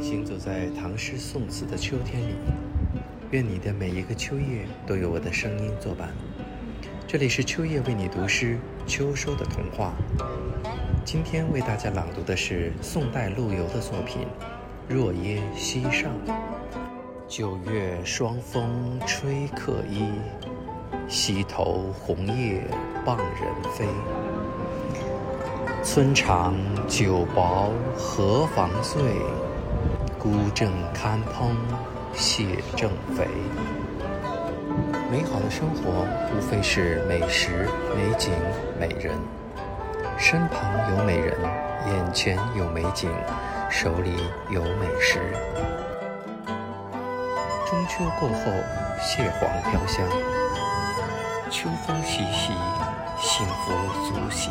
行走在唐诗宋词的秋天里，愿你的每一个秋夜都有我的声音作伴。这里是秋夜为你读诗，秋收的童话。今天为大家朗读的是宋代陆游的作品《若耶溪上》。九月霜风吹客衣，溪头红叶傍人飞。村长酒薄何妨醉？孤正堪烹蟹正肥。美好的生活无非是美食、美景、美人。身旁有美人，眼前有美景，手里有美食。中秋过后，蟹黄飘香，秋风习习，幸福足喜。